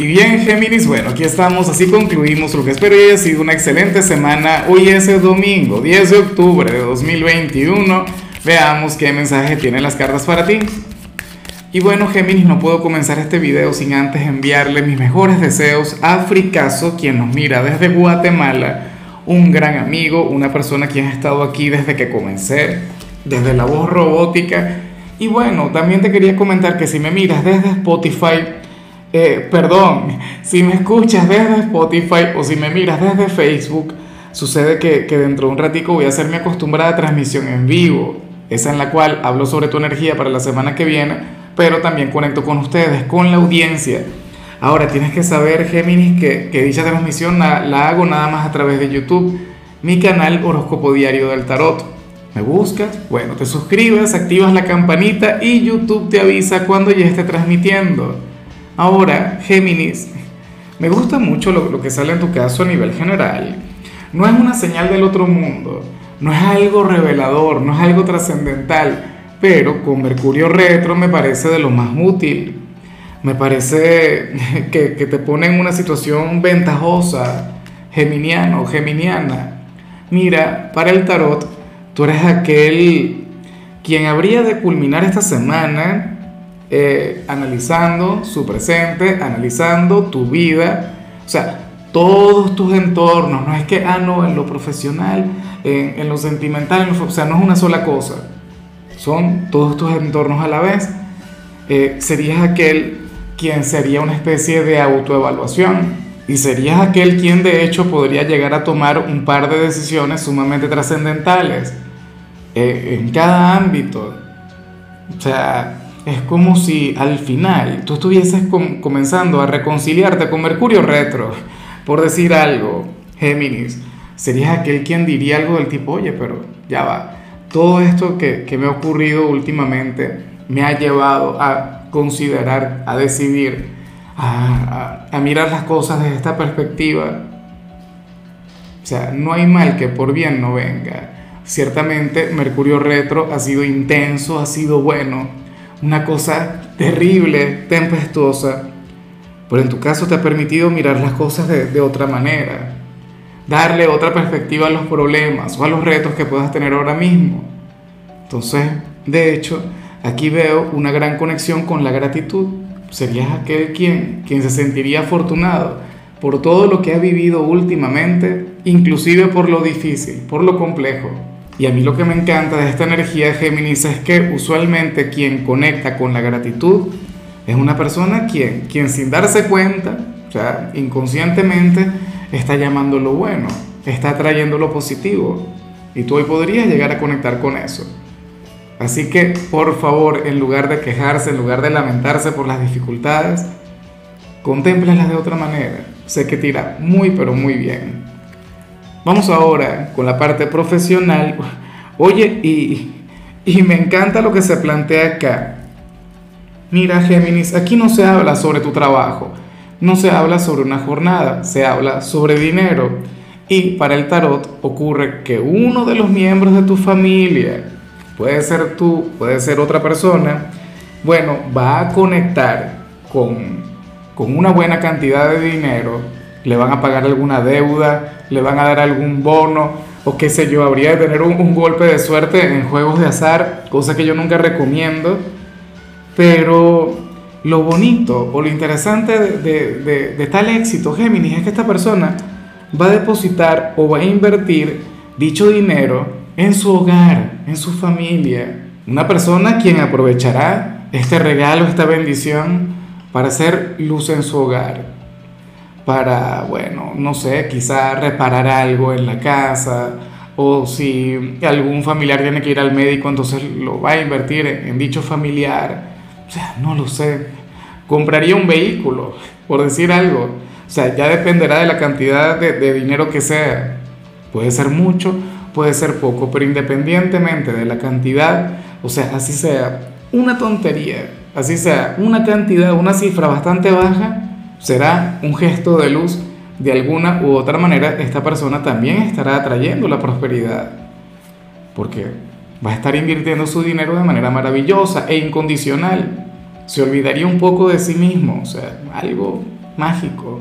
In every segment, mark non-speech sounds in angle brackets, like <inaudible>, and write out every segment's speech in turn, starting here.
Y bien, Géminis, bueno, aquí estamos, así concluimos lo que espero haya sido una excelente semana. Hoy es el domingo, 10 de octubre de 2021. Veamos qué mensaje tienen las cartas para ti. Y bueno, Géminis, no puedo comenzar este video sin antes enviarle mis mejores deseos a Fricaso, quien nos mira desde Guatemala, un gran amigo, una persona quien ha estado aquí desde que comencé, desde la voz robótica. Y bueno, también te quería comentar que si me miras desde Spotify, eh, perdón, si me escuchas desde Spotify o si me miras desde Facebook, sucede que, dentro de un ratico voy a hacer mi acostumbrada transmisión en vivo, esa en la cual hablo sobre tu energía para la semana que viene, pero también conecto con ustedes, con la audiencia. Ahora tienes que saber, Géminis, que, dicha transmisión la, la hago nada más a través de YouTube, mi canal Horóscopo Diario del Tarot. ¿Me buscas? Bueno, te suscribes, activas la campanita y YouTube te avisa cuando ya esté transmitiendo. Ahora, Géminis, me gusta mucho lo, que sale en tu caso a nivel general. No es una señal del otro mundo, no es algo revelador, no es algo trascendental, pero con Mercurio retro me parece de lo más útil. Me parece <laughs> que, que te pone en una situación ventajosa, geminiano, geminiana. Mira, para el tarot, tú eres aquel quien habría de culminar esta semana eh, analizando su presente, analizando tu vida, o sea, todos tus entornos, no es que, ah, no, en lo profesional, en, en lo sentimental, en lo, o sea, no es una sola cosa, son todos tus entornos a la vez. Eh, serías aquel quien sería una especie de autoevaluación y serías aquel quien de hecho podría llegar a tomar un par de decisiones sumamente trascendentales eh, en cada ámbito. O sea, es como si al final tú estuvieses com comenzando a reconciliarte con Mercurio retro, por decir algo, Géminis. Serías aquel quien diría algo del tipo, oye, pero ya va, todo esto que, que me ha ocurrido últimamente me ha llevado a considerar, a decidir, a, a, a mirar las cosas desde esta perspectiva. O sea, no hay mal que por bien no venga. Ciertamente Mercurio retro ha sido intenso, ha sido bueno, una cosa terrible, tempestuosa, pero en tu caso te ha permitido mirar las cosas de, otra manera, darle otra perspectiva a los problemas o a los retos que puedas tener ahora mismo. Entonces, de hecho, aquí veo una gran conexión con la gratitud. Serías aquel quien, quien se sentiría afortunado por todo lo que ha vivido últimamente, inclusive por lo difícil, por lo complejo. Y a mí lo que me encanta de esta energía de Géminis es que usualmente quien conecta con la gratitud es una persona quien, quien sin darse cuenta, o sea, inconscientemente, está llamando lo bueno, está trayendo lo positivo. Y tú hoy podrías llegar a conectar con eso. Así que, por favor, en lugar de quejarse, en lugar de lamentarse por las dificultades, contémplalas de otra manera. Sé que tira muy, pero muy bien. Vamos ahora con la parte profesional. Oye, y, y, me encanta lo que se plantea acá. Mira, Géminis, aquí no se habla sobre tu trabajo, no se habla sobre una jornada, se habla sobre dinero. Y para el tarot ocurre que uno de los miembros de tu familia, puede ser tú, puede ser otra persona, bueno, va a conectar con, con una buena cantidad de dinero, le van a pagar alguna deuda, le van a dar algún bono o qué sé yo, habría de tener un, golpe de suerte en juegos de azar, cosa que yo nunca recomiendo. Pero lo bonito o lo interesante de, de tal éxito, Géminis, es que esta persona va a depositar o va a invertir dicho dinero en su hogar, en su familia. Una persona quien aprovechará este regalo, esta bendición para hacer luz en su hogar para, bueno, no sé, quizá reparar algo en la casa o si algún familiar tiene que ir al médico, entonces lo va a invertir en, dicho familiar. O sea, no lo sé. Compraría un vehículo, por decir algo. O sea, ya dependerá de la cantidad de, de dinero que sea. Puede ser mucho, puede ser poco, pero independientemente de la cantidad, o sea, así sea una tontería, así sea una cantidad, una cifra bastante baja, será un gesto de luz, de alguna u otra manera esta persona también estará atrayendo la prosperidad, porque va a estar invirtiendo su dinero de manera maravillosa e incondicional. Se olvidaría un poco de sí mismo, o sea, algo mágico.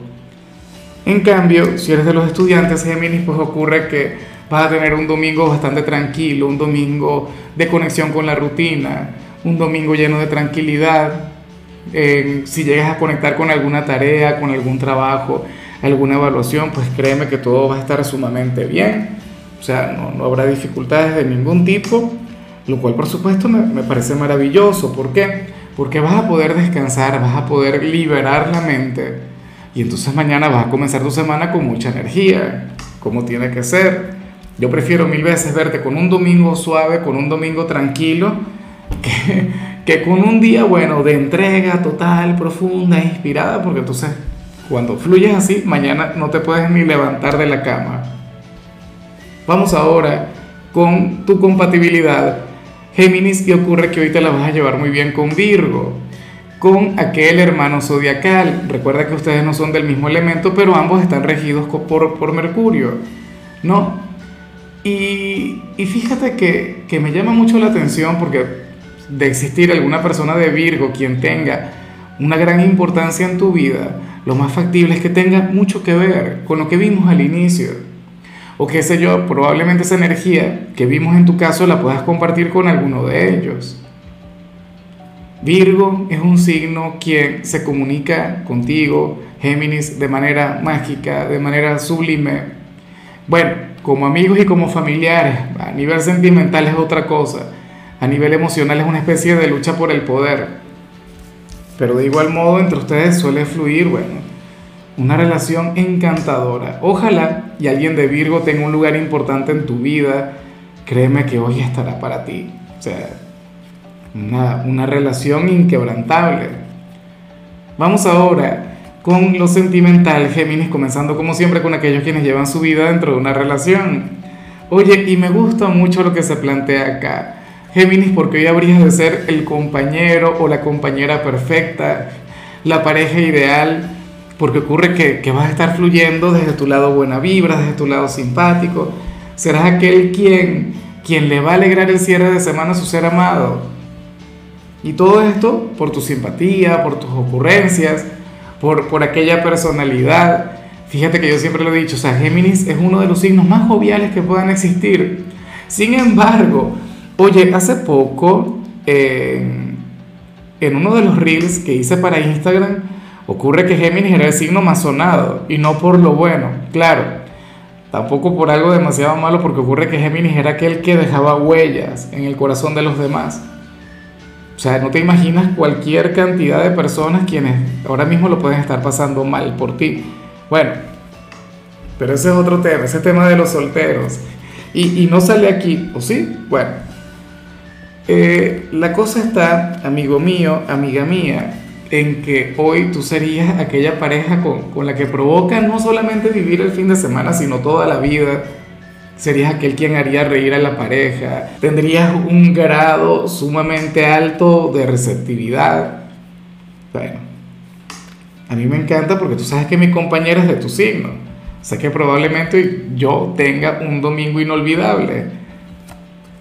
En cambio, si eres de los estudiantes Géminis, pues ocurre que vas a tener un domingo bastante tranquilo, un domingo de conexión con la rutina, un domingo lleno de tranquilidad. Si llegas a conectar con alguna tarea, con algún trabajo, alguna evaluación, pues créeme que todo va a estar sumamente bien. O sea, no, no habrá dificultades de ningún tipo, lo cual por supuesto me, me parece maravilloso. ¿Por qué? Porque vas a poder descansar, vas a poder liberar la mente y entonces mañana vas a comenzar tu semana con mucha energía, como tiene que ser. Yo prefiero mil veces verte con un domingo suave, con un domingo tranquilo, <laughs> que, que con un día, bueno, de entrega total, profunda, inspirada, porque entonces cuando fluyes así, mañana no te puedes ni levantar de la cama. Vamos ahora con tu compatibilidad. Géminis, y ocurre que hoy te la vas a llevar muy bien con Virgo con aquel hermano zodiacal. Recuerda que ustedes no son del mismo elemento, pero ambos están regidos por, por Mercurio, ¿no? Y, y fíjate que, que, me llama mucho la atención porque de existir alguna persona de Virgo quien tenga una gran importancia en tu vida, lo más factible es que tenga mucho que ver con lo que vimos al inicio. O qué sé yo, probablemente esa energía que vimos en tu caso la puedas compartir con alguno de ellos. Virgo es un signo quien se comunica contigo, Géminis, de manera mágica, de manera sublime. Bueno, como amigos y como familiares, a nivel sentimental es otra cosa, a nivel emocional es una especie de lucha por el poder. Pero de igual modo entre ustedes suele fluir, bueno, una relación encantadora. Ojalá y alguien de Virgo tenga un lugar importante en tu vida, créeme que hoy estará para ti. O sea, una, relación inquebrantable. Vamos ahora con lo sentimental, Géminis, comenzando como siempre con aquellos quienes llevan su vida dentro de una relación. Oye, y me gusta mucho lo que se plantea acá. Géminis, porque hoy habrías de ser el compañero o la compañera perfecta, la pareja ideal, porque ocurre que, que vas a estar fluyendo desde tu lado buena vibra, desde tu lado simpático. Serás aquel quien, quien le va a alegrar el cierre de semana a su ser amado y todo esto por tu simpatía, por tus ocurrencias, por, por aquella personalidad. Fíjate que yo siempre lo he dicho, o sea, Géminis es uno de los signos más joviales que puedan existir. Sin embargo, oye, hace poco, en uno de los reels que hice para Instagram, ocurre que Géminis era el signo más sonado, y no por lo bueno, claro, tampoco por algo demasiado malo, porque ocurre que Géminis era aquel que dejaba huellas en el corazón de los demás. O sea, no te imaginas cualquier cantidad de personas quienes ahora mismo lo pueden estar pasando mal por ti. Bueno, pero ese es otro tema, ese tema de los solteros. Y, no sale aquí, ¿o sí? Bueno, eh, la cosa está, amigo mío, amiga mía, en que hoy tú serías aquella pareja con, con la que provoca no solamente vivir el fin de semana, sino toda la vida serías aquel quien haría reír a la pareja, tendrías un grado sumamente alto de receptividad. Bueno, a mí me encanta porque tú sabes que mi compañera es de tu signo. Sé que probablemente yo tenga un domingo inolvidable.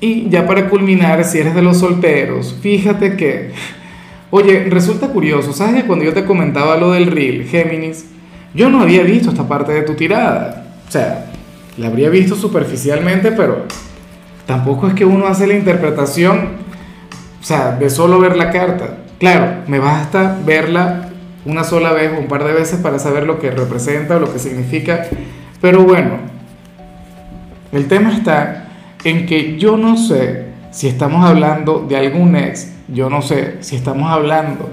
Y ya para culminar, si eres de los solteros, fíjate que, oye, resulta curioso, ¿sabes que cuando yo te comentaba lo del reel, Géminis, yo no había visto esta parte de tu tirada? O sea, la habría visto superficialmente, pero tampoco es que uno hace la interpretación, o sea, de solo ver la carta. Claro, me basta verla una sola vez o un par de veces para saber lo que representa o lo que significa, pero bueno, el tema está en que yo no sé si estamos hablando de algún ex, yo no sé si estamos hablando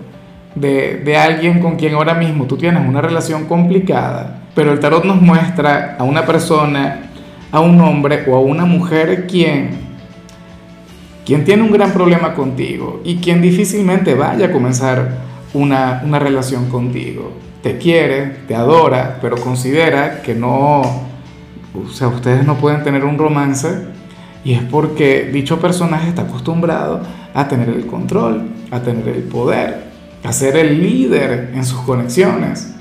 de, alguien con quien ahora mismo tú tienes una relación complicada, pero el tarot nos muestra a una persona, a un hombre o a una mujer quien, quien tiene un gran problema contigo y quien difícilmente vaya a comenzar una, una relación contigo. Te quiere, te adora, pero considera que no, o sea, ustedes no pueden tener un romance y es porque dicho personaje está acostumbrado a tener el control, a tener el poder, a ser el líder en sus conexiones.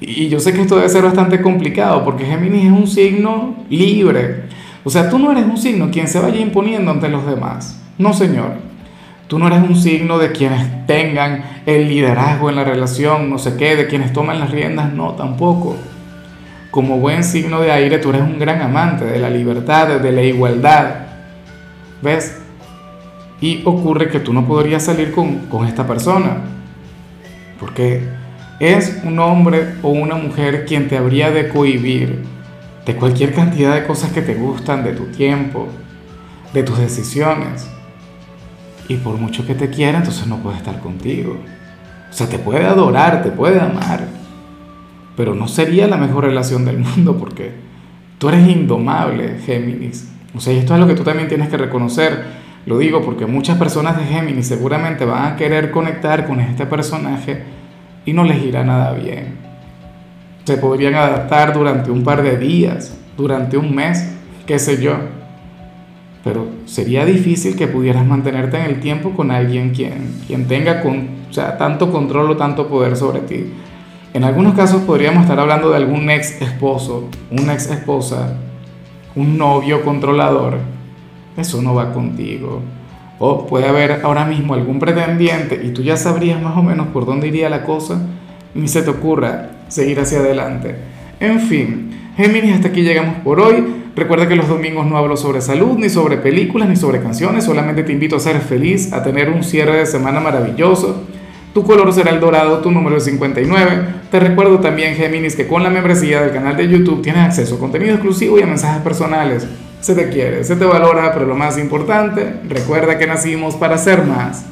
Y yo sé que esto debe ser bastante complicado porque Géminis es un signo libre. O sea, tú no eres un signo quien se vaya imponiendo ante los demás. No, señor. Tú no eres un signo de quienes tengan el liderazgo en la relación, no sé qué, de quienes toman las riendas, no, tampoco. Como buen signo de aire, tú eres un gran amante de la libertad, de la igualdad. ¿Ves? Y ocurre que tú no podrías salir con, con esta persona. Porque es un hombre o una mujer quien te habría de cohibir de cualquier cantidad de cosas que te gustan, de tu tiempo, de tus decisiones. Y por mucho que te quiera, entonces no puede estar contigo. O sea, te puede adorar, te puede amar, pero no sería la mejor relación del mundo porque tú eres indomable, Géminis. O sea, y esto es lo que tú también tienes que reconocer. Lo digo porque muchas personas de Géminis seguramente van a querer conectar con este personaje y no les irá nada bien. Se podrían adaptar durante un par de días, durante un mes, qué sé yo. Pero sería difícil que pudieras mantenerte en el tiempo con alguien quien, quien tenga con, o sea, tanto control o tanto poder sobre ti. En algunos casos podríamos estar hablando de algún ex esposo, una ex esposa, un novio controlador. Eso no va contigo. O puede haber ahora mismo algún pretendiente y tú ya sabrías más o menos por dónde iría la cosa, ni se te ocurra seguir hacia adelante. En fin, Géminis, hasta aquí llegamos por hoy. Recuerda que los domingos no hablo sobre salud, ni sobre películas, ni sobre canciones, solamente te invito a ser feliz, a tener un cierre de semana maravilloso. Tu color será el dorado, tu número es 59. Te recuerdo también, Géminis, que con la membresía del canal de YouTube tienes acceso a contenido exclusivo y a mensajes personales. Se te quiere, se te valora, pero lo más importante, recuerda que nacimos para ser más.